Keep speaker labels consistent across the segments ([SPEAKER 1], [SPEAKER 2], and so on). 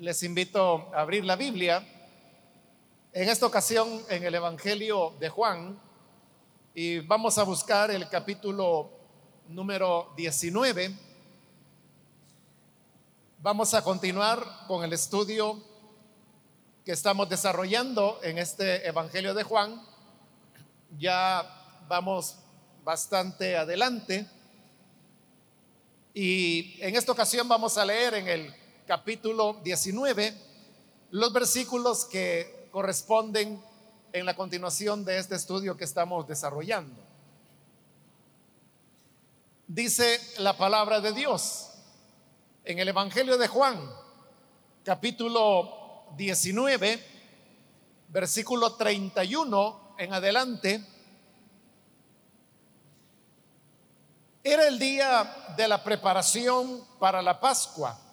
[SPEAKER 1] les invito a abrir la Biblia. En esta ocasión en el Evangelio de Juan y vamos a buscar el capítulo número 19. Vamos a continuar con el estudio que estamos desarrollando en este Evangelio de Juan. Ya vamos bastante adelante. Y en esta ocasión vamos a leer en el capítulo 19 los versículos que corresponden en la continuación de este estudio que estamos desarrollando. Dice la palabra de Dios en el Evangelio de Juan, capítulo 19, versículo 31 en adelante. Era el día de la preparación para la Pascua.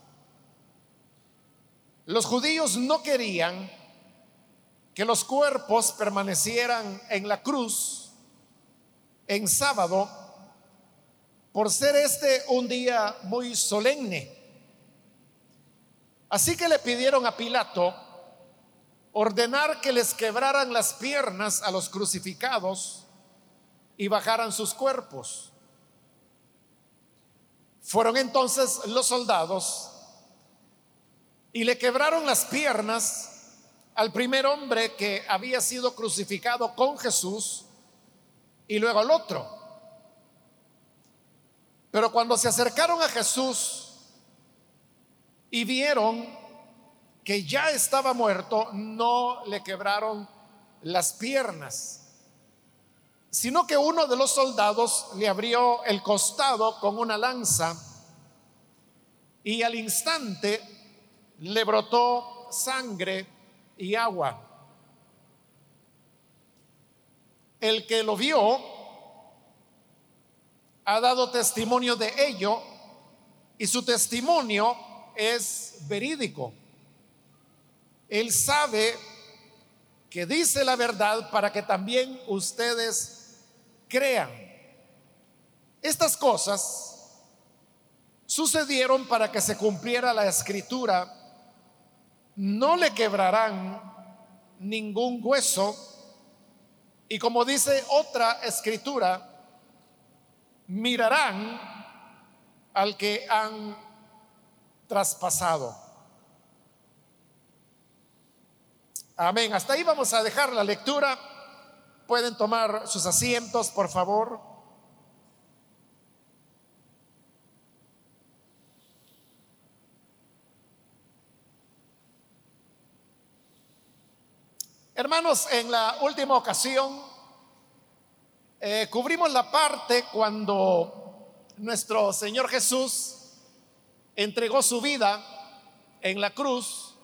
[SPEAKER 1] Los judíos no querían que los cuerpos permanecieran en la cruz en sábado por ser este un día muy solemne. Así que le pidieron a Pilato ordenar que les quebraran las piernas a los crucificados y bajaran sus cuerpos. Fueron entonces los soldados y le quebraron las piernas al primer hombre que había sido crucificado con Jesús y luego al otro. Pero cuando se acercaron a Jesús y vieron que ya estaba muerto, no le quebraron las piernas sino que uno de los soldados le abrió el costado con una lanza y al instante le brotó sangre y agua. El que lo vio ha dado testimonio de ello y su testimonio es verídico. Él sabe que dice la verdad para que también ustedes crean. Estas cosas sucedieron para que se cumpliera la escritura. No le quebrarán ningún hueso. Y como dice otra escritura, mirarán al que han traspasado. Amén. Hasta ahí vamos a dejar la lectura. Pueden tomar sus asientos, por favor. Hermanos, en la última ocasión eh, cubrimos la parte cuando nuestro Señor Jesús entregó su vida en la cruz,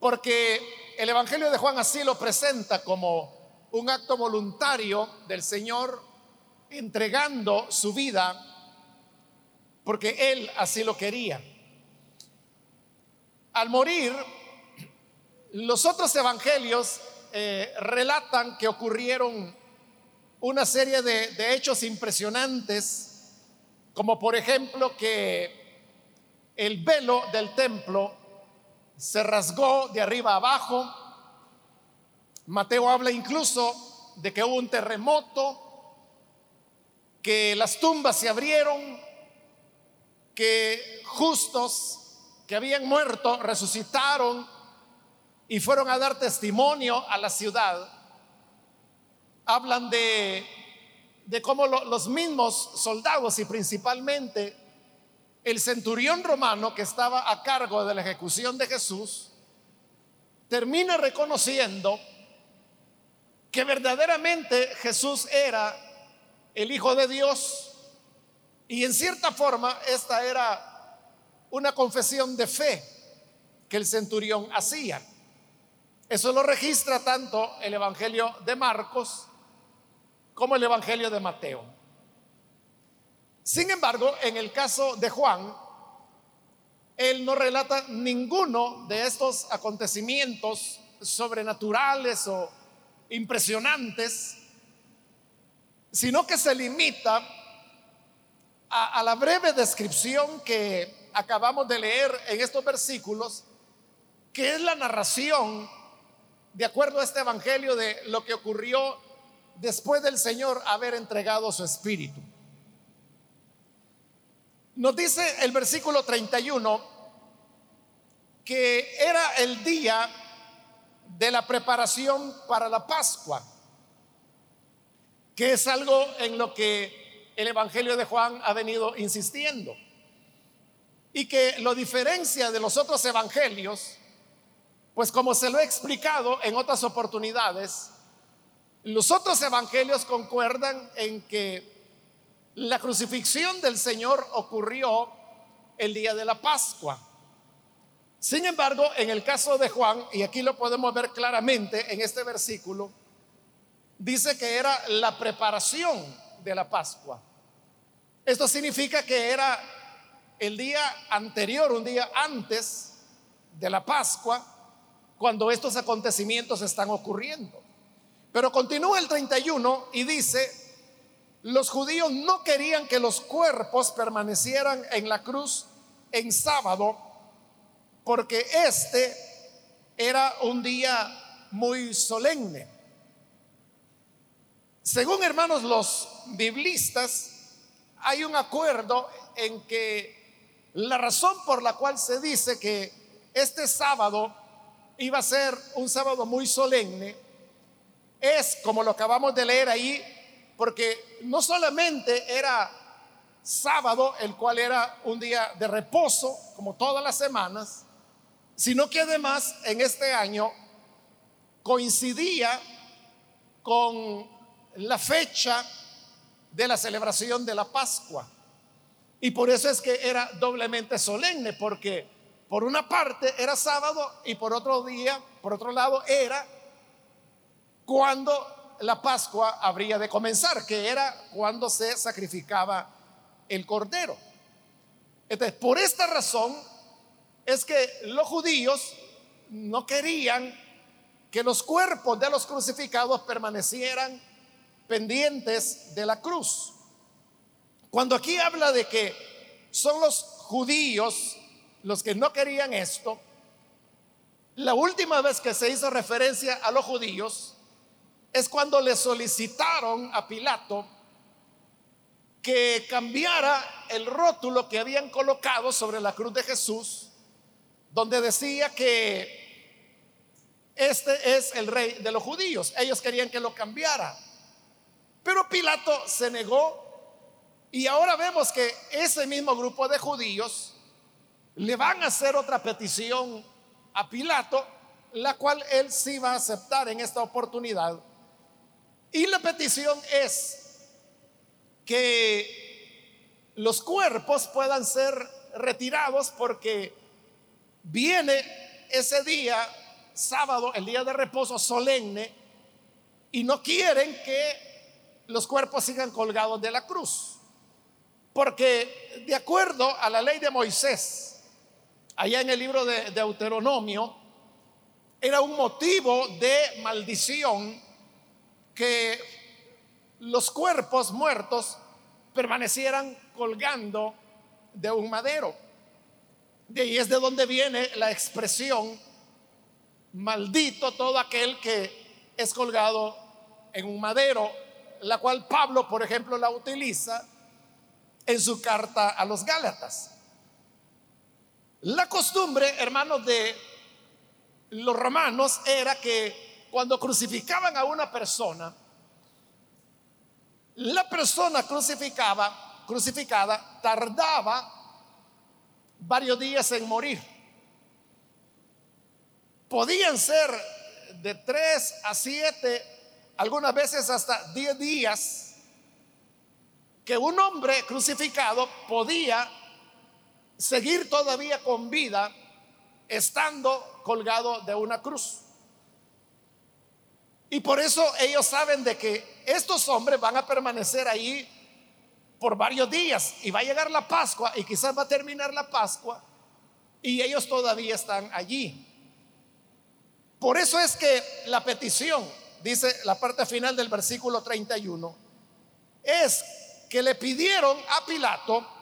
[SPEAKER 1] porque el Evangelio de Juan así lo presenta como un acto voluntario del Señor entregando su vida porque Él así lo quería. Al morir, los otros evangelios eh, relatan que ocurrieron una serie de, de hechos impresionantes, como por ejemplo que el velo del templo se rasgó de arriba abajo, Mateo habla incluso de que hubo un terremoto, que las tumbas se abrieron, que justos que habían muerto resucitaron y fueron a dar testimonio a la ciudad. Hablan de, de cómo los mismos soldados y principalmente el centurión romano que estaba a cargo de la ejecución de Jesús, termina reconociendo que verdaderamente Jesús era el Hijo de Dios y en cierta forma esta era una confesión de fe que el centurión hacía. Eso lo registra tanto el Evangelio de Marcos como el Evangelio de Mateo. Sin embargo, en el caso de Juan, él no relata ninguno de estos acontecimientos sobrenaturales o impresionantes, sino que se limita a, la breve descripción que acabamos de leer en estos versículos, que es la narración, de acuerdo a este Evangelio, de lo que ocurrió después del Señor haber entregado su espíritu. Nos dice el versículo 31 que era el día de la preparación para la Pascua, que es algo en lo que el Evangelio de Juan ha venido insistiendo y que lo diferencia de los otros evangelios, pues como se lo he explicado en otras oportunidades, los otros evangelios concuerdan en que la crucifixión del Señor ocurrió el día de la Pascua. Sin embargo, en el caso de Juan, y aquí lo podemos ver claramente en este versículo, dice que era la preparación de la Pascua. Esto significa que era el día anterior, un día antes de la Pascua, cuando estos acontecimientos están ocurriendo. Pero continúa el 31 y dice, los judíos no querían que los cuerpos permanecieran en la cruz en sábado porque este era un día muy solemne. Según hermanos los biblistas, hay un acuerdo en que la razón por la cual se dice que este sábado iba a ser un sábado muy solemne es, como lo acabamos de leer ahí, porque no solamente era sábado, el cual era un día de reposo, como todas las semanas, sino que además en este año coincidía con la fecha de la celebración de la Pascua. Y por eso es que era doblemente solemne, porque por una parte era sábado y por otro día, por otro lado, era cuando la Pascua habría de comenzar, que era cuando se sacrificaba el cordero. Entonces, por esta razón es que los judíos no querían que los cuerpos de los crucificados permanecieran pendientes de la cruz. Cuando aquí habla de que son los judíos los que no querían esto, la última vez que se hizo referencia a los judíos es cuando le solicitaron a Pilato que cambiara el rótulo que habían colocado sobre la cruz de Jesús, donde decía que este es el rey de los judíos. Ellos querían que lo cambiara. Pero Pilato se negó y ahora vemos que ese mismo grupo de judíos le van a hacer otra petición a Pilato, la cual él sí va a aceptar en esta oportunidad y la petición es que los cuerpos puedan ser retirados porque viene ese día, sábado, el día de reposo solemne, y no quieren que los cuerpos sigan colgados de la cruz. Porque de acuerdo a la ley de Moisés, allá en el libro de Deuteronomio, era un motivo de maldición que los cuerpos muertos permanecieran colgando de un madero. De ahí es de donde viene la expresión, maldito todo aquel que es colgado en un madero, la cual Pablo, por ejemplo, la utiliza en su carta a los Gálatas. La costumbre, hermanos, de los romanos era que cuando crucificaban a una persona, la persona crucificada tardaba varios días en morir. Podían ser de tres a siete, algunas veces hasta diez días, que un hombre crucificado podía seguir todavía con vida estando colgado de una cruz. Y por eso ellos saben de que estos hombres van a permanecer ahí por varios días y va a llegar la Pascua y quizás va a terminar la Pascua y ellos todavía están allí. Por eso es que la petición, dice la parte final del versículo 31, es que le pidieron a Pilato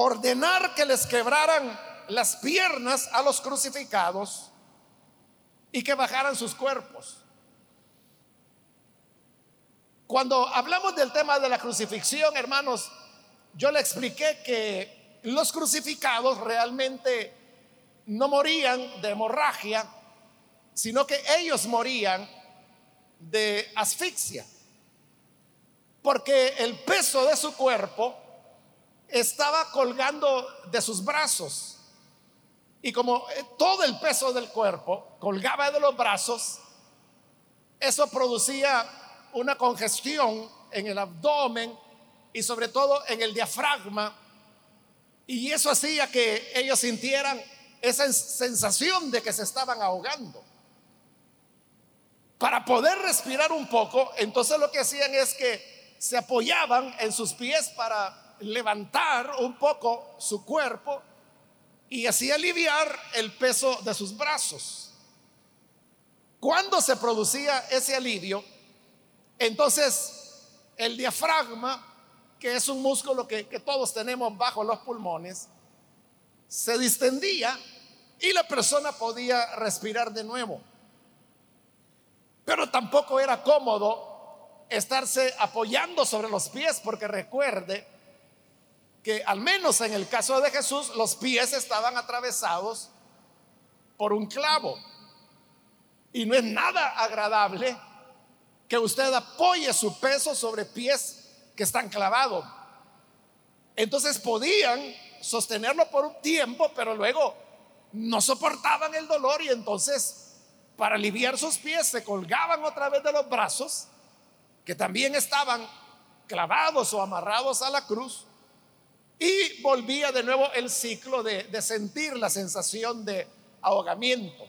[SPEAKER 1] ordenar que les quebraran las piernas a los crucificados y que bajaran sus cuerpos. Cuando hablamos del tema de la crucifixión, hermanos, yo le expliqué que los crucificados realmente no morían de hemorragia, sino que ellos morían de asfixia, porque el peso de su cuerpo estaba colgando de sus brazos. Y como eh, todo el peso del cuerpo colgaba de los brazos, eso producía una congestión en el abdomen y sobre todo en el diafragma. Y eso hacía que ellos sintieran esa sensación de que se estaban ahogando. Para poder respirar un poco, entonces lo que hacían es que se apoyaban en sus pies para levantar un poco su cuerpo y así aliviar el peso de sus brazos. Cuando se producía ese alivio, entonces el diafragma, que es un músculo que, todos tenemos bajo los pulmones, se distendía y la persona podía respirar de nuevo. Pero tampoco era cómodo estarse apoyando sobre los pies, porque recuerde que al menos en el caso de Jesús, los pies estaban atravesados por un clavo. Y no es nada agradable que usted apoye su peso sobre pies que están clavados. Entonces podían sostenerlo por un tiempo, pero luego no soportaban el dolor y entonces para aliviar sus pies se colgaban otra vez de los brazos, que también estaban clavados o amarrados a la cruz, y volvía de nuevo el ciclo de, de sentir la sensación de ahogamiento.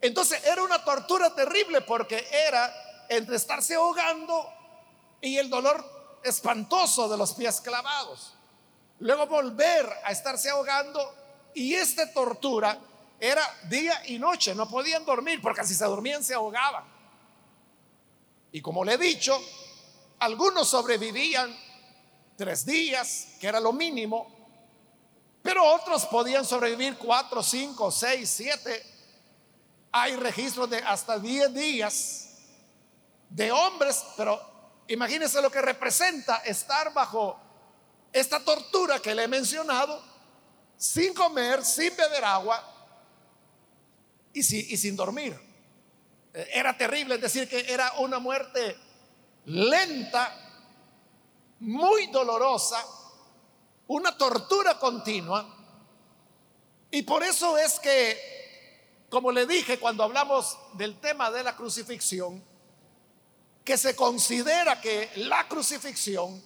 [SPEAKER 1] Entonces era una tortura terrible porque era entre estarse ahogando y el dolor espantoso de los pies clavados. Luego volver a estarse ahogando y esta tortura era día y noche, no podían dormir porque si se dormían se ahogaban. Y como le he dicho, algunos sobrevivían tres días, que era lo mínimo, pero otros podían sobrevivir cuatro, cinco, seis, siete. Hay registros de hasta diez días de hombres, pero imagínense lo que representa estar bajo esta tortura que le he mencionado, sin comer, sin beber agua y, y sin dormir. Eh, era terrible, es decir, que era una muerte lenta, muy dolorosa, una tortura continua. Y por eso es que, como le dije cuando hablamos del tema de la crucifixión, que se considera que la crucifixión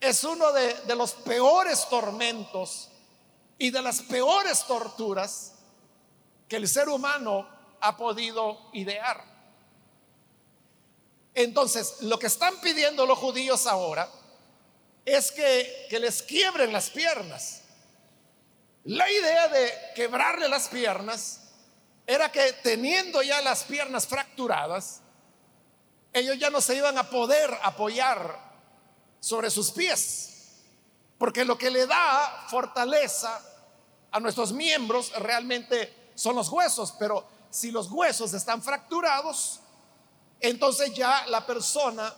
[SPEAKER 1] es uno de, de, los peores tormentos y de las peores torturas que el ser humano ha podido idear. Entonces, lo que están pidiendo los judíos ahora es que, les quiebren las piernas. La idea de quebrarle las piernas era que teniendo ya las piernas fracturadas, ellos ya no se iban a poder apoyar sobre sus pies, porque lo que le da fortaleza a nuestros miembros realmente son los huesos, pero si los huesos están fracturados, entonces ya la persona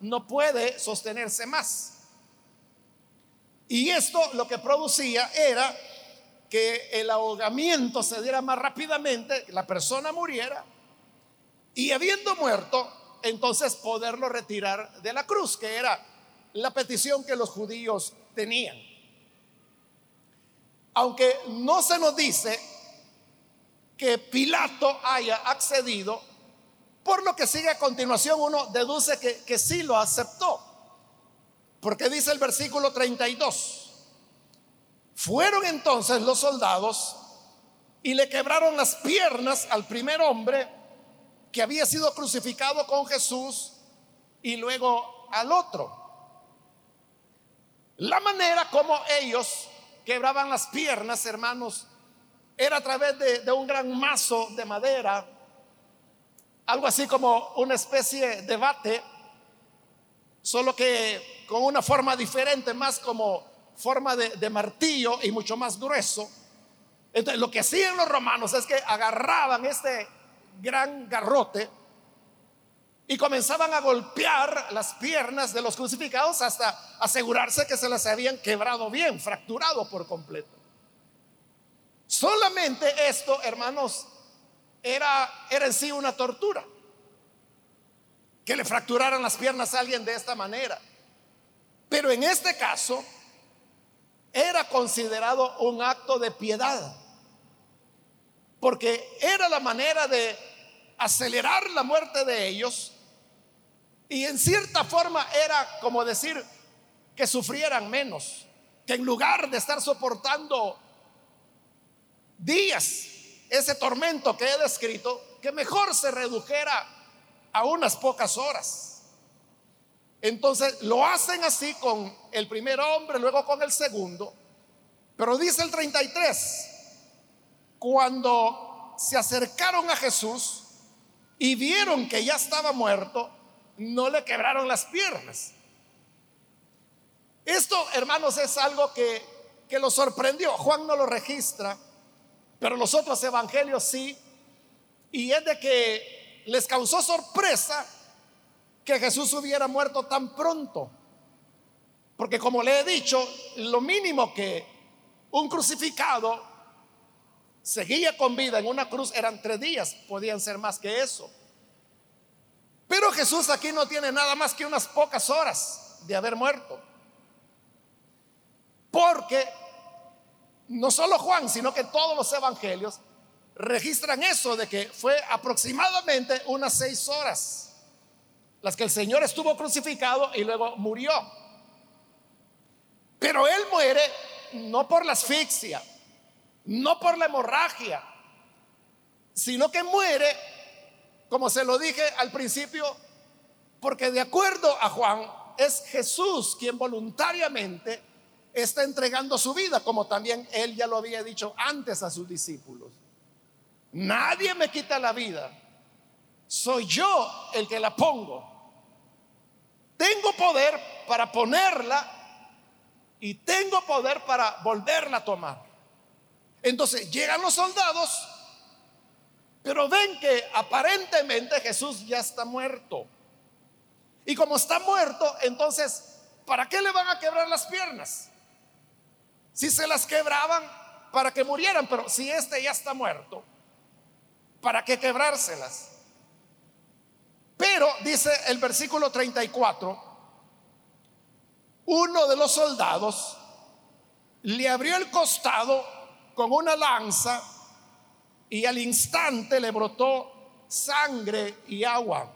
[SPEAKER 1] no puede sostenerse más. Y esto lo que producía era que el ahogamiento se diera más rápidamente, la persona muriera y habiendo muerto, entonces poderlo retirar de la cruz, que era la petición que los judíos tenían. Aunque no se nos dice que Pilato haya accedido, por lo que sigue a continuación uno deduce que, que sí lo aceptó, porque dice el versículo 32, fueron entonces los soldados y le quebraron las piernas al primer hombre que había sido crucificado con Jesús y luego al otro. La manera como ellos quebraban las piernas, hermanos, era a través de, un gran mazo de madera, algo así como una especie de bate, solo que con una forma diferente, más como forma de, de martillo y mucho más grueso. Entonces, lo que hacían los romanos es que agarraban este gran garrote y comenzaban a golpear las piernas de los crucificados hasta asegurarse que se las habían quebrado bien, fracturado por completo. Solamente esto, hermanos, era, era en sí una tortura. Que le fracturaran las piernas a alguien de esta manera. Pero en este caso era considerado un acto de piedad. Porque era la manera de acelerar la muerte de ellos y en cierta forma era como decir que sufrieran menos, que en lugar de estar soportando días ese tormento que he descrito, que mejor se redujera a unas pocas horas. Entonces lo hacen así con el primer hombre, luego con el segundo. Pero dice el 33, cuando se acercaron a Jesús y vieron que ya estaba muerto, no le quebraron las piernas. Esto, hermanos, es algo que, que lo sorprendió. Juan no lo registra, pero los otros evangelios sí. Y es de que les causó sorpresa que Jesús hubiera muerto tan pronto. Porque como le he dicho, lo mínimo que un crucificado seguía con vida en una cruz eran tres días, podían ser más que eso. Pero Jesús aquí no tiene nada más que unas pocas horas de haber muerto. Porque no solo Juan, sino que todos los evangelios registran eso de que fue aproximadamente unas seis horas las que el Señor estuvo crucificado y luego murió. Pero Él muere no por la asfixia, no por la hemorragia, sino que muere como se lo dije al principio, porque de acuerdo a Juan, es Jesús quien voluntariamente está entregando su vida, como también él ya lo había dicho antes a sus discípulos. Nadie me quita la vida, soy yo el que la pongo. Tengo poder para ponerla y tengo poder para volverla a tomar. Entonces llegan los soldados pero ven que aparentemente Jesús ya está muerto. Y como está muerto, entonces, ¿para qué le van a quebrar las piernas? Si se las quebraban para que murieran, pero si este ya está muerto, ¿para qué quebrárselas? Pero dice el versículo 34, uno de los soldados le abrió el costado con una lanza y al instante le brotó sangre y agua.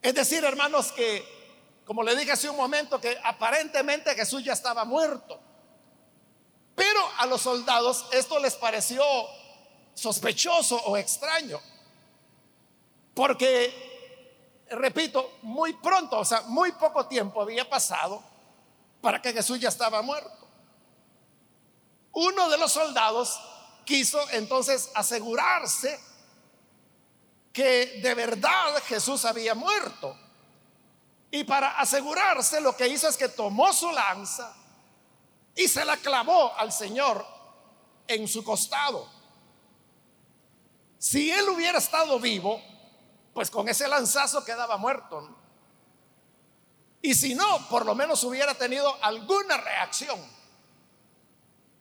[SPEAKER 1] Es decir, hermanos, que, como le dije hace un momento, que aparentemente Jesús ya estaba muerto. Pero a los soldados esto les pareció sospechoso o extraño. Porque, repito, muy pronto, o sea, muy poco tiempo había pasado para que Jesús ya estaba muerto. Uno de los soldados quiso entonces asegurarse que de verdad Jesús había muerto. Y para asegurarse lo que hizo es que tomó su lanza y se la clavó al Señor en su costado. Si él hubiera estado vivo, pues con ese lanzazo quedaba muerto. Y si no, por lo menos hubiera tenido alguna reacción.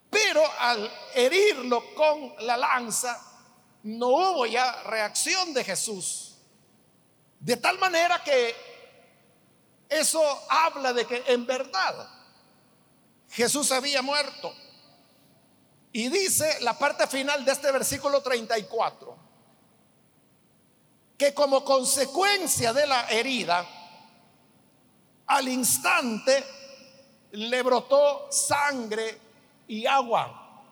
[SPEAKER 1] Pero al herirlo con la lanza, no hubo ya reacción de Jesús. De tal manera que eso habla de que en verdad Jesús había muerto. Y dice la parte final de este versículo 34, que como consecuencia de la herida, al instante le brotó sangre y agua.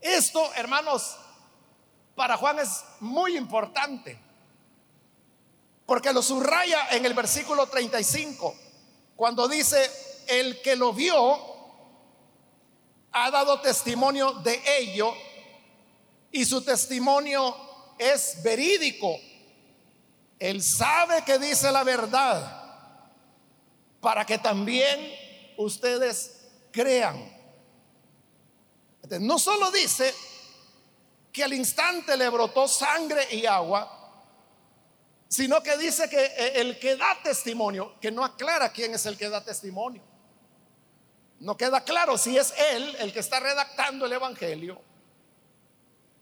[SPEAKER 1] Esto, hermanos, para Juan es muy importante, porque lo subraya en el versículo 35, cuando dice, el que lo vio ha dado testimonio de ello y su testimonio es verídico. Él sabe que dice la verdad para que también ustedes crean. no solo dice que al instante le brotó sangre y agua, sino que dice que eh, el que da testimonio, que no aclara quién es el que da testimonio. No queda claro si es él el que está redactando el Evangelio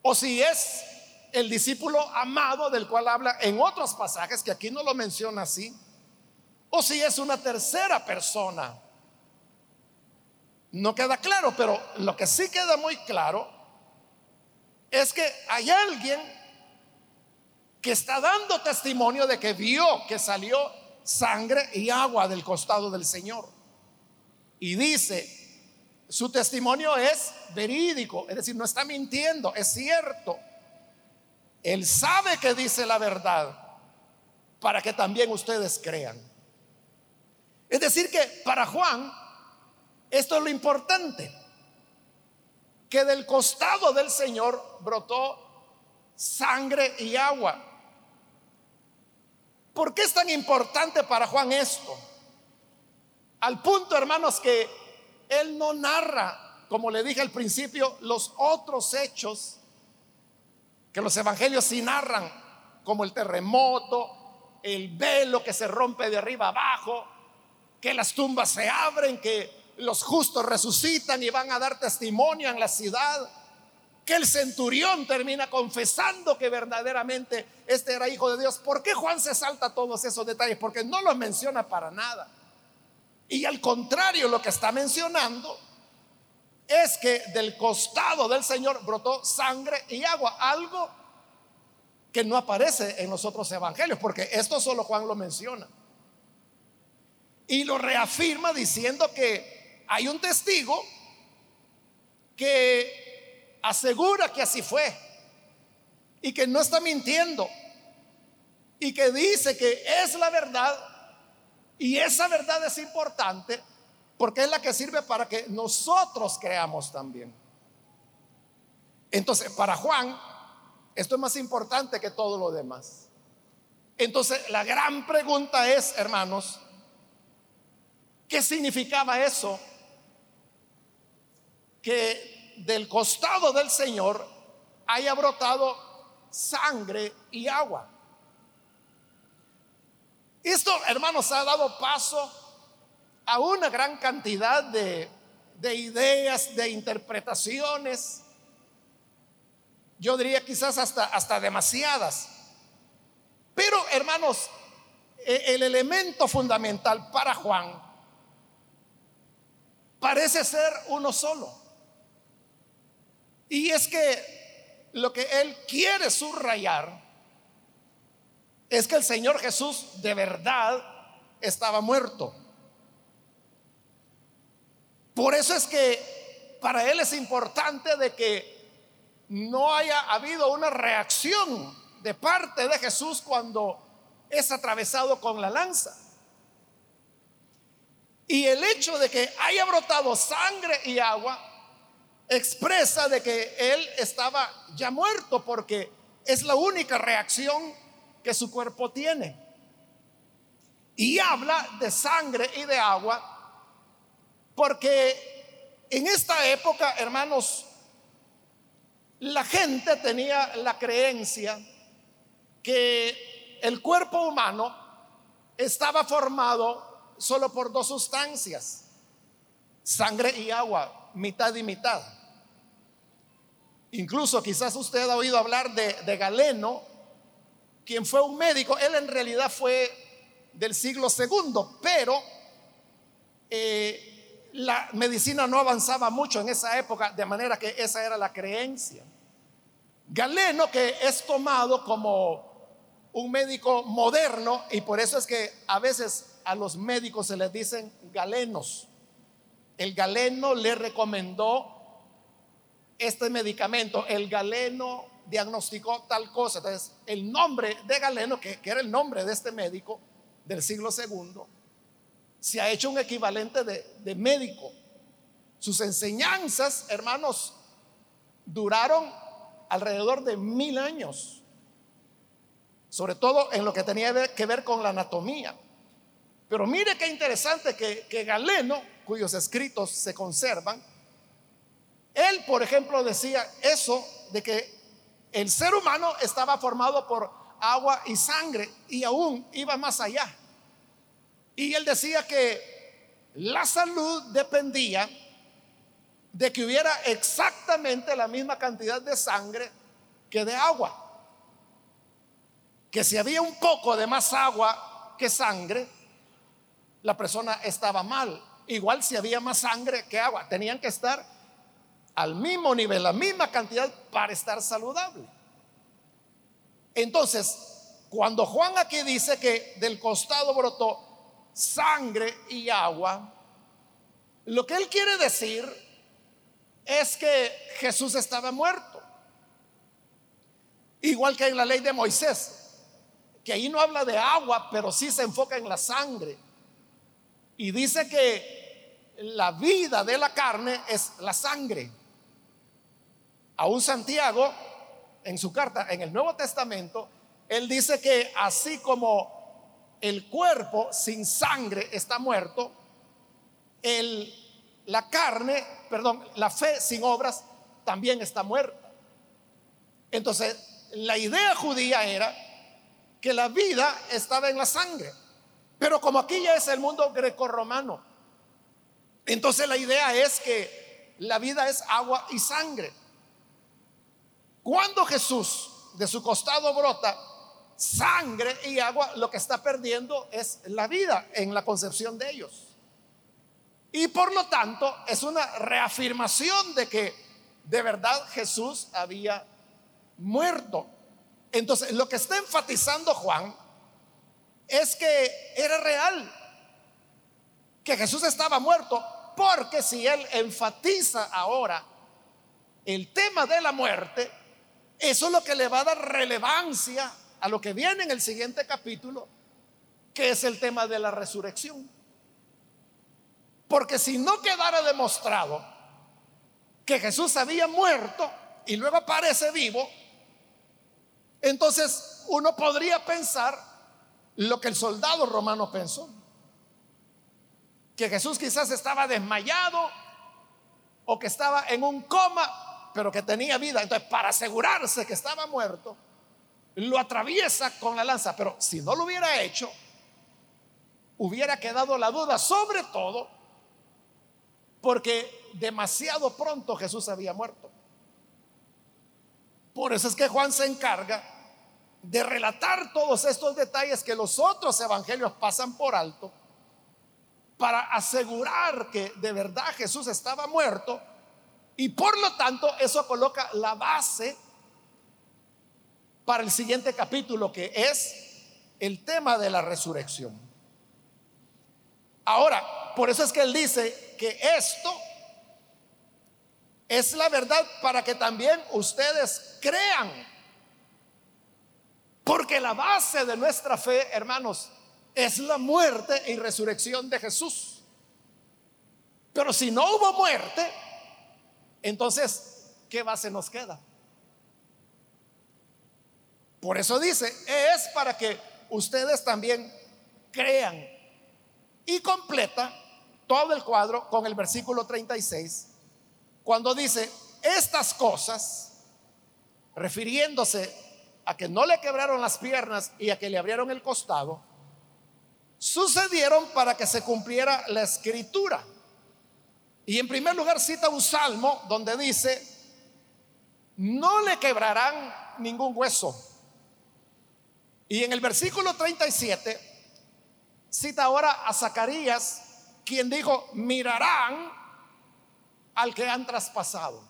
[SPEAKER 1] o si es el discípulo amado del cual habla en otros pasajes, que aquí no lo menciona así, o si es una tercera persona. No queda claro, pero lo que sí queda muy claro es que hay alguien que está dando testimonio de que vio que salió sangre y agua del costado del Señor. Y dice, su testimonio es verídico, es decir, no está mintiendo, es cierto. Él sabe que dice la verdad para que también ustedes crean. Es decir, que para Juan, esto es lo importante, que del costado del Señor brotó sangre y agua. ¿Por qué es tan importante para Juan esto? Al punto, hermanos, que él no narra, como le dije al principio, los otros hechos que los evangelios sí narran, como el terremoto, el velo que se rompe de arriba abajo, que las tumbas se abren, que los justos resucitan y van a dar testimonio en la ciudad, que el centurión termina confesando que verdaderamente este era hijo de Dios. ¿Por qué Juan se salta todos esos detalles? Porque no los menciona para nada. Y al contrario, lo que está mencionando es que del costado del Señor brotó sangre y agua, algo que no aparece en los otros evangelios, porque esto solo Juan lo menciona. Y lo reafirma diciendo que hay un testigo que asegura que así fue y que no está mintiendo y que dice que es la verdad y esa verdad es importante porque es la que sirve para que nosotros creamos también. Entonces, para Juan, esto es más importante que todo lo demás. Entonces, la gran pregunta es, hermanos, ¿qué significaba eso? Que del costado del Señor haya brotado sangre y agua. Esto, hermanos, ha dado paso a una gran cantidad de, ideas, de interpretaciones. Yo diría quizás hasta, hasta demasiadas. Pero, hermanos, e, el elemento fundamental para Juan parece ser uno solo. Y es que lo que él quiere subrayar es que el Señor Jesús de verdad estaba muerto. Por eso es que para él es importante de que no haya habido una reacción de parte de Jesús cuando es atravesado con la lanza. Y el hecho de que haya brotado sangre y agua expresa de que él estaba ya muerto porque es la única reacción que su cuerpo tiene. Y habla de sangre y de agua porque en esta época, hermanos, la gente tenía la creencia que el cuerpo humano estaba formado solo por dos sustancias, sangre y agua, mitad y mitad. Incluso quizás usted ha oído hablar de, Galeno, quien fue un médico, él en realidad fue del siglo segundo, pero eh, la medicina no avanzaba mucho en esa época, de manera que esa era la creencia. Galeno, que es tomado como un médico moderno, y por eso es que a veces a los médicos se les dicen galenos. El galeno le recomendó este medicamento, el galeno diagnosticó tal cosa. Entonces, el nombre de Galeno, que, era el nombre de este médico del siglo segundo, se ha hecho un equivalente de, médico. Sus enseñanzas, hermanos, duraron alrededor de mil años, sobre todo en lo que tenía que ver con la anatomía. Pero mire qué interesante que Galeno, cuyos escritos se conservan, él, por ejemplo, decía eso de que el ser humano estaba formado por agua y sangre y aún iba más allá. Y él decía que la salud dependía de que hubiera exactamente la misma cantidad de sangre que de agua. Que si había un poco de más agua que sangre, la persona estaba mal. Igual si había más sangre que agua, tenían que estar al mismo nivel, la misma cantidad para estar saludable. Entonces, cuando Juan aquí dice que del costado brotó sangre y agua, lo que él quiere decir es que Jesús estaba muerto. Igual que en la ley de Moisés, que ahí no habla de agua, pero sí se enfoca en la sangre. Y dice que la vida de la carne es la sangre. Aún Santiago, en su carta, en el Nuevo Testamento, él dice que así como el cuerpo sin sangre está muerto, el, la carne, perdón, la fe sin obras también está muerta. Entonces, la idea judía era que la vida estaba en la sangre. Pero como aquí ya es el mundo grecorromano, entonces la idea es que la vida es agua y sangre. Cuando Jesús de su costado brota sangre y agua, lo que está perdiendo es la vida en la concepción de ellos. Y por lo tanto es una reafirmación de que de verdad Jesús había muerto. Entonces lo que está enfatizando Juan es que era real, que Jesús estaba muerto, porque si él enfatiza ahora el tema de la muerte, eso es lo que le va a dar relevancia a lo que viene en el siguiente capítulo, que es el tema de la resurrección. Porque si no quedara demostrado que Jesús había muerto y luego aparece vivo, entonces uno podría pensar lo que el soldado romano pensó. Que Jesús quizás estaba desmayado o que estaba en un coma, pero que tenía vida. Entonces, para asegurarse que estaba muerto, lo atraviesa con la lanza. Pero si no lo hubiera hecho, hubiera quedado la duda, sobre todo porque demasiado pronto Jesús había muerto. Por eso es que Juan se encarga de relatar todos estos detalles que los otros evangelios pasan por alto para asegurar que de verdad Jesús estaba muerto y por lo tanto eso coloca la base para el siguiente capítulo que es el tema de la resurrección. Ahora, por eso es que él dice que esto es la verdad para que también ustedes crean. Porque la base de nuestra fe, hermanos, es la muerte y resurrección de Jesús. Pero si no hubo muerte, entonces, ¿qué base nos queda? Por eso dice, es para que ustedes también crean. Y completa todo el cuadro con el versículo 36, cuando dice, estas cosas, refiriéndose a que no le quebraron las piernas y a que le abrieron el costado, sucedieron para que se cumpliera la escritura. Y en primer lugar cita un salmo donde dice, no le quebrarán ningún hueso. Y en el versículo 37 cita ahora a Zacarías, quien dijo, mirarán al que han traspasado.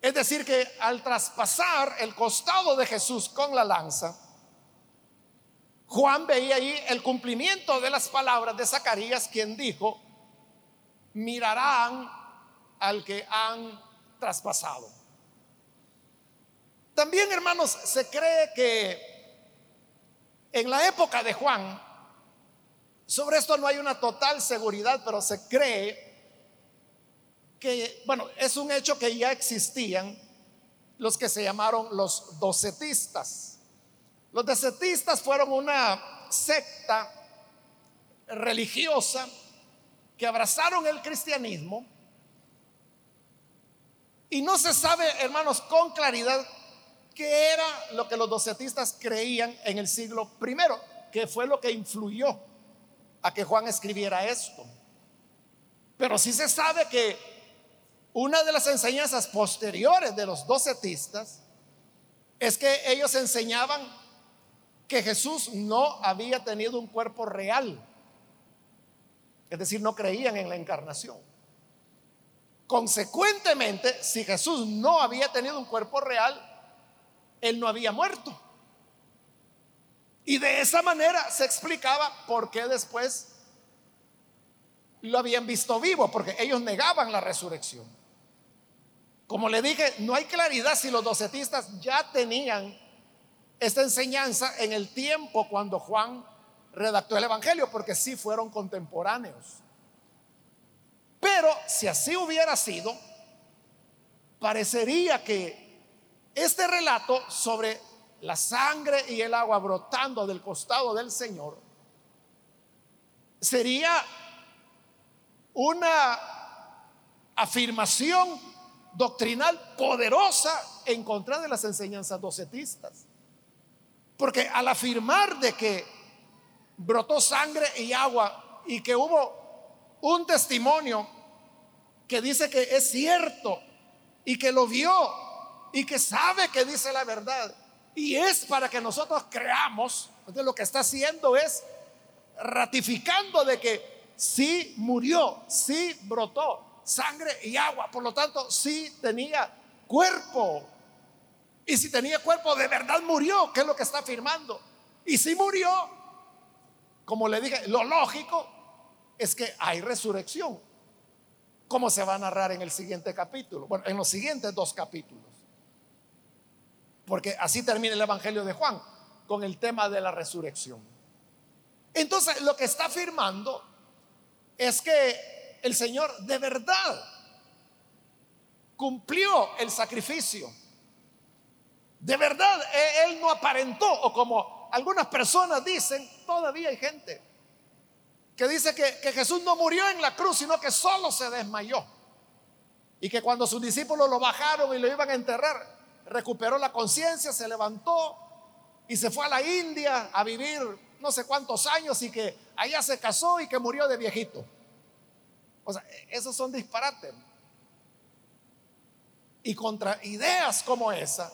[SPEAKER 1] Es decir, que al traspasar el costado de Jesús con la lanza, Juan veía ahí el cumplimiento de las palabras de Zacarías, quien dijo, mirarán al que han traspasado. También, hermanos, se cree que en la época de Juan, sobre esto no hay una total seguridad, pero se cree bueno, es un hecho que ya existían los que se llamaron los docetistas. Los docetistas fueron una secta religiosa que abrazaron el cristianismo y no se sabe, hermanos, con claridad qué era lo que los docetistas creían en el siglo primero, que fue lo que influyó a que Juan escribiera esto. Pero sí se sabe que una de las enseñanzas posteriores de los docetistas es que ellos enseñaban que Jesús no había tenido un cuerpo real. Es decir, no creían en la encarnación. Consecuentemente, si Jesús no había tenido un cuerpo real, él no había muerto. Y de esa manera se explicaba por qué después lo habían visto vivo, porque ellos negaban la resurrección. Como le dije, no hay claridad si los docetistas ya tenían esta enseñanza en el tiempo cuando Juan redactó el Evangelio, porque sí fueron contemporáneos. Pero si así hubiera sido, parecería que este relato sobre la sangre y el agua brotando del costado del Señor sería una afirmación doctrinal poderosa en contra de las enseñanzas docetistas. Porque al afirmar de que brotó sangre y agua y que hubo un testimonio que dice que es cierto y que lo vio y que sabe que dice la verdad y es para que nosotros creamos, entonces lo que está haciendo es ratificando de que sí murió, sí brotó sangre y agua, por lo tanto sí tenía cuerpo. Y si tenía cuerpo, de verdad murió, que es lo que está afirmando. Y si murió, como le dije, lo lógico es que hay resurrección. ¿Cómo se va a narrar en el siguiente capítulo? Bueno, en los siguientes dos capítulos. Porque así termina el Evangelio de Juan, con el tema de la resurrección. Entonces, lo que está afirmando es que el Señor de verdad cumplió el sacrificio. De verdad, e-, Él no aparentó, o como algunas personas dicen, todavía hay gente que dice que, Jesús no murió en la cruz, sino que solo se desmayó. Y que cuando sus discípulos lo bajaron y lo iban a enterrar, recuperó la conciencia, se levantó y se fue a la India a vivir no sé cuántos años y que allá se casó y que murió de viejito. O sea, esos son disparates. Y contra ideas como esa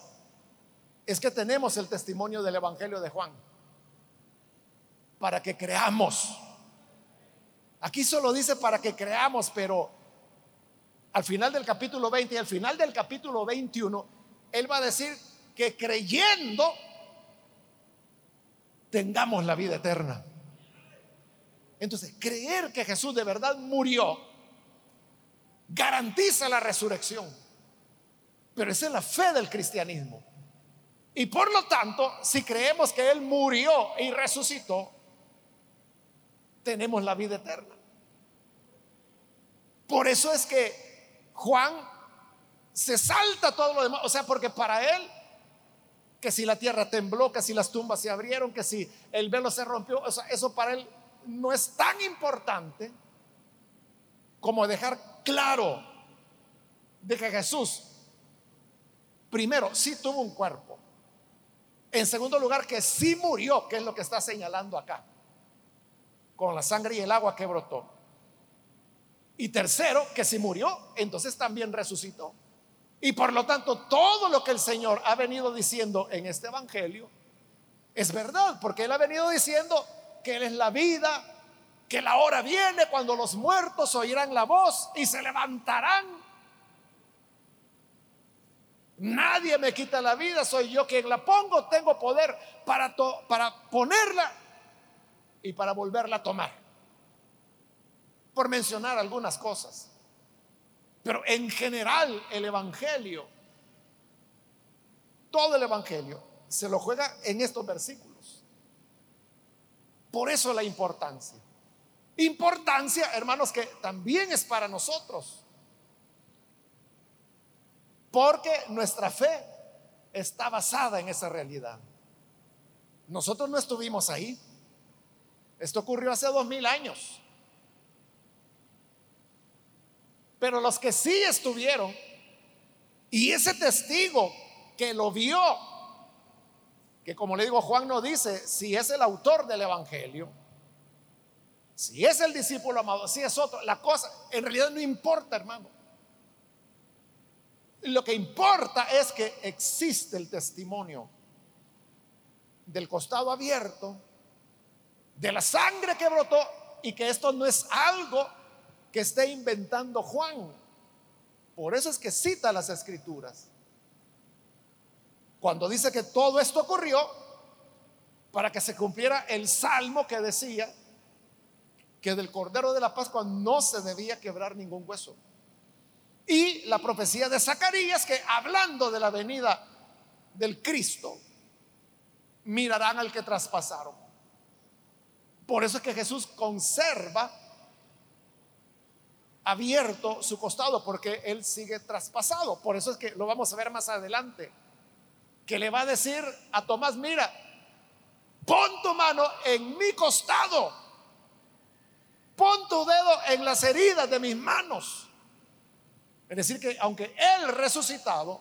[SPEAKER 1] es que tenemos el testimonio del Evangelio de Juan. Para que creamos. Aquí solo dice para que creamos, pero al final del capítulo 20 y al final del capítulo 21, él va a decir que creyendo tengamos la vida eterna. Entonces, creer que Jesús de verdad murió garantiza la resurrección. Pero esa es la fe del cristianismo. Y por lo tanto, si creemos que Él murió y resucitó, tenemos la vida eterna. Por eso es que Juan se salta todo lo demás. O sea, porque para Él, que si la tierra tembló, que si las tumbas se abrieron, que si el velo se rompió, o sea, eso para Él no es tan importante como dejar claro de que Jesús, primero, sí tuvo un cuerpo. En segundo lugar, que sí murió, que es lo que está señalando acá, con la sangre y el agua que brotó. Y tercero, que si murió, entonces también resucitó. Y por lo tanto, todo lo que el Señor ha venido diciendo en este Evangelio es verdad, porque Él ha venido diciendo que Él es la vida, que la hora viene cuando los muertos oirán la voz y se levantarán. Nadie me quita la vida, soy yo quien la pongo, tengo poder para, para ponerla y para volverla a tomar. Por mencionar algunas cosas. Pero en general el Evangelio, todo el Evangelio, se lo juega en estos versículos. Por eso la importancia. Importancia, hermanos, que también es para nosotros. Porque nuestra fe está basada en esa realidad. Nosotros no estuvimos ahí. Esto ocurrió hace dos mil años. Pero los que sí estuvieron y ese testigo que lo vio, que como le digo, Juan no dice si es el autor del Evangelio, si es el discípulo amado, si es otro, la cosa en realidad no importa, hermano. Lo que importa es que existe el testimonio del costado abierto, de la sangre que brotó y que esto no es algo que esté inventando Juan. Por eso es que cita las escrituras. Cuando dice que todo esto ocurrió para que se cumpliera el salmo que decía que del Cordero de la Pascua no se debía quebrar ningún hueso. Y la profecía de Zacarías que hablando de la venida del Cristo, mirarán al que traspasaron. Por eso es que Jesús conserva abierto su costado, porque Él sigue traspasado. Por eso es que lo vamos a ver más adelante, que le va a decir a Tomás, mira, pon tu mano en mi costado, pon tu dedo en las heridas de mis manos. Es decir, que aunque Él resucitado,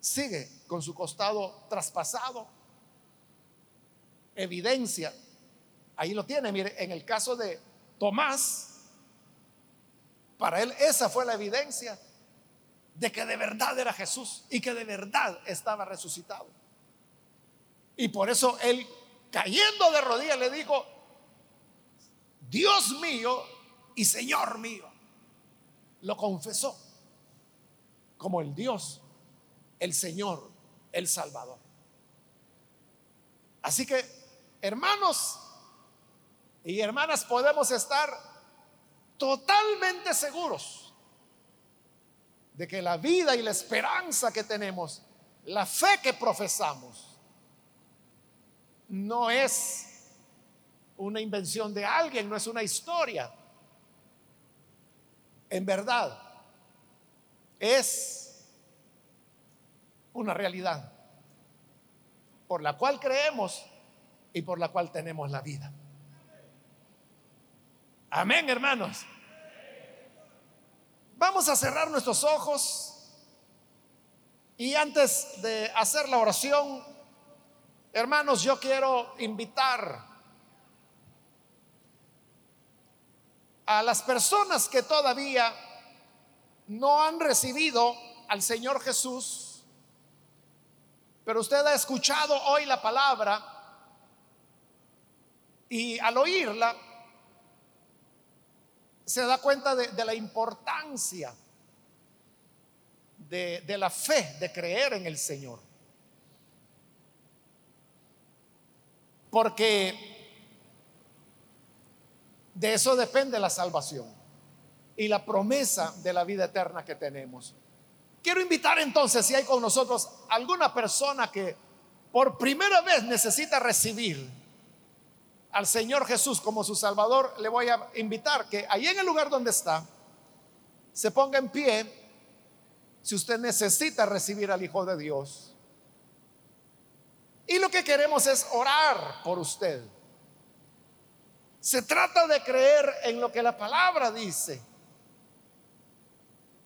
[SPEAKER 1] sigue con su costado traspasado. Evidencia, ahí lo tiene, mire, en el caso de Tomás, para él esa fue la evidencia de que de verdad era Jesús y que de verdad estaba resucitado. Y por eso él, cayendo de rodillas, le dijo, Dios mío y Señor mío. Lo confesó como el Dios, el Señor, el Salvador. Así que, hermanos y hermanas, podemos estar totalmente seguros de que la vida y la esperanza que tenemos, la fe que profesamos, no es una invención de alguien, no es una historia. En verdad, es una realidad por la cual creemos y por la cual tenemos la vida. Amén, hermanos. Vamos a cerrar nuestros ojos y antes de hacer la oración, hermanos, yo quiero invitar a las personas que todavía no han recibido al Señor Jesús, pero usted ha escuchado hoy la palabra y al oírla, se da cuenta de, la importancia de, la fe, de creer en el Señor. Porque de eso depende la salvación y la promesa de la vida eterna que tenemos. Quiero invitar entonces, si hay con nosotros alguna persona que por primera vez necesita recibir al Señor Jesús como su Salvador, le voy a invitar que ahí en el lugar donde está, se ponga en pie si usted necesita recibir al Hijo de Dios. Y lo que queremos es orar por usted. Se trata de creer en lo que la palabra dice.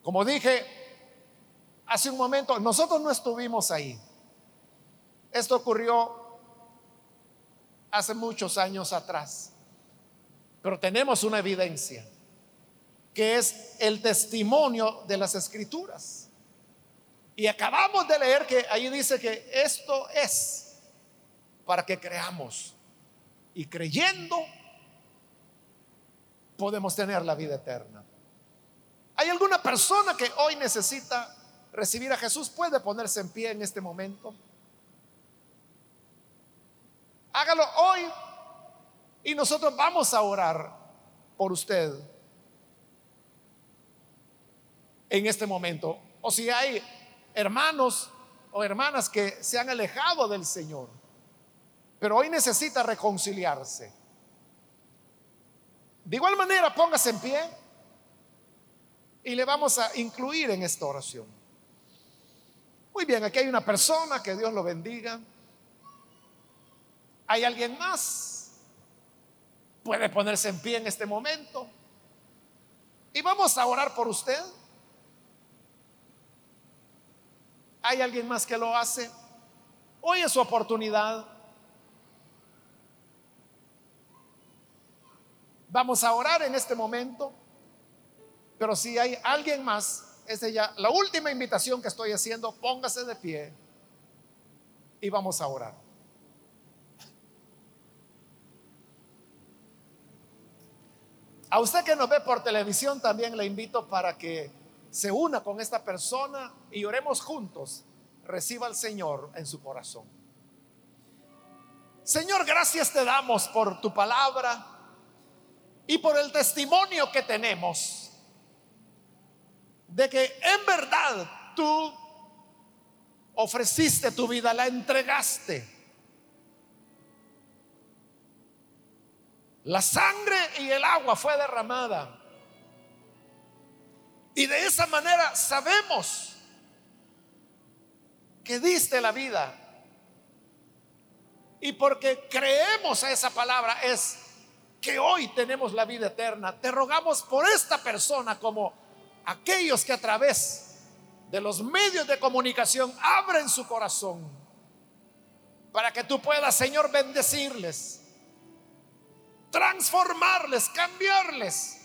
[SPEAKER 1] Como dije hace un momento, nosotros no estuvimos ahí. Esto ocurrió hace muchos años atrás. Pero tenemos una evidencia, que es el testimonio de las escrituras. Y acabamos de leer que ahí dice que esto es para que creamos. Y creyendo podemos tener la vida eterna. ¿Hay alguna persona que hoy necesita recibir a Jesús? ¿Puede ponerse en pie en este momento? Hágalo hoy y nosotros vamos a orar por usted en este momento. O si hay hermanos o hermanas que se han alejado del Señor, pero hoy necesita reconciliarse. De igual manera, póngase en pie y le vamos a incluir en esta oración. Muy bien, aquí hay una persona, que Dios lo bendiga. ¿Hay alguien más? puede ponerse en pie en este momento. Y vamos a orar por usted. ¿Hay alguien más que lo hace? Hoy es su oportunidad. Vamos a orar en este momento. Pero si hay alguien más, es ya la última invitación que estoy haciendo. Póngase de pie y vamos a orar. A usted que nos ve por televisión también le invito para que se una con esta persona y oremos juntos. Reciba al Señor en su corazón. Señor, gracias te damos por tu palabra y por el testimonio que tenemos de que en verdad tú ofreciste tu vida, la entregaste. La sangre y el agua fue derramada. Y de esa manera sabemos que diste la vida. Y porque creemos a esa palabra es que hoy tenemos la vida eterna. Te rogamos por esta persona como aquellos que a través de los medios de comunicación abren su corazón para que tú puedas, Señor, bendecirles, transformarles, cambiarles,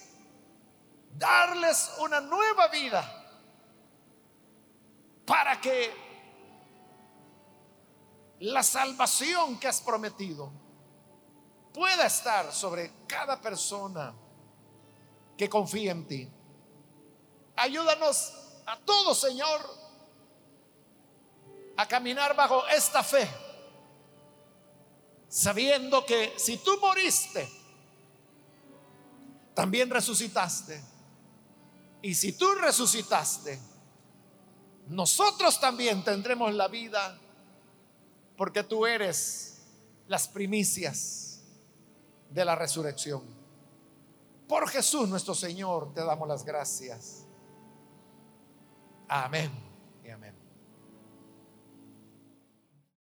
[SPEAKER 1] darles una nueva vida para que la salvación que has prometido pueda estar sobre cada persona que confía en ti. Ayúdanos a todos, Señor, a caminar bajo esta fe, sabiendo que si tú moriste, también resucitaste. Y si tú resucitaste, nosotros también tendremos la vida porque tú eres las primicias de la resurrección. Por Jesús nuestro Señor te damos las gracias. Amén y amén.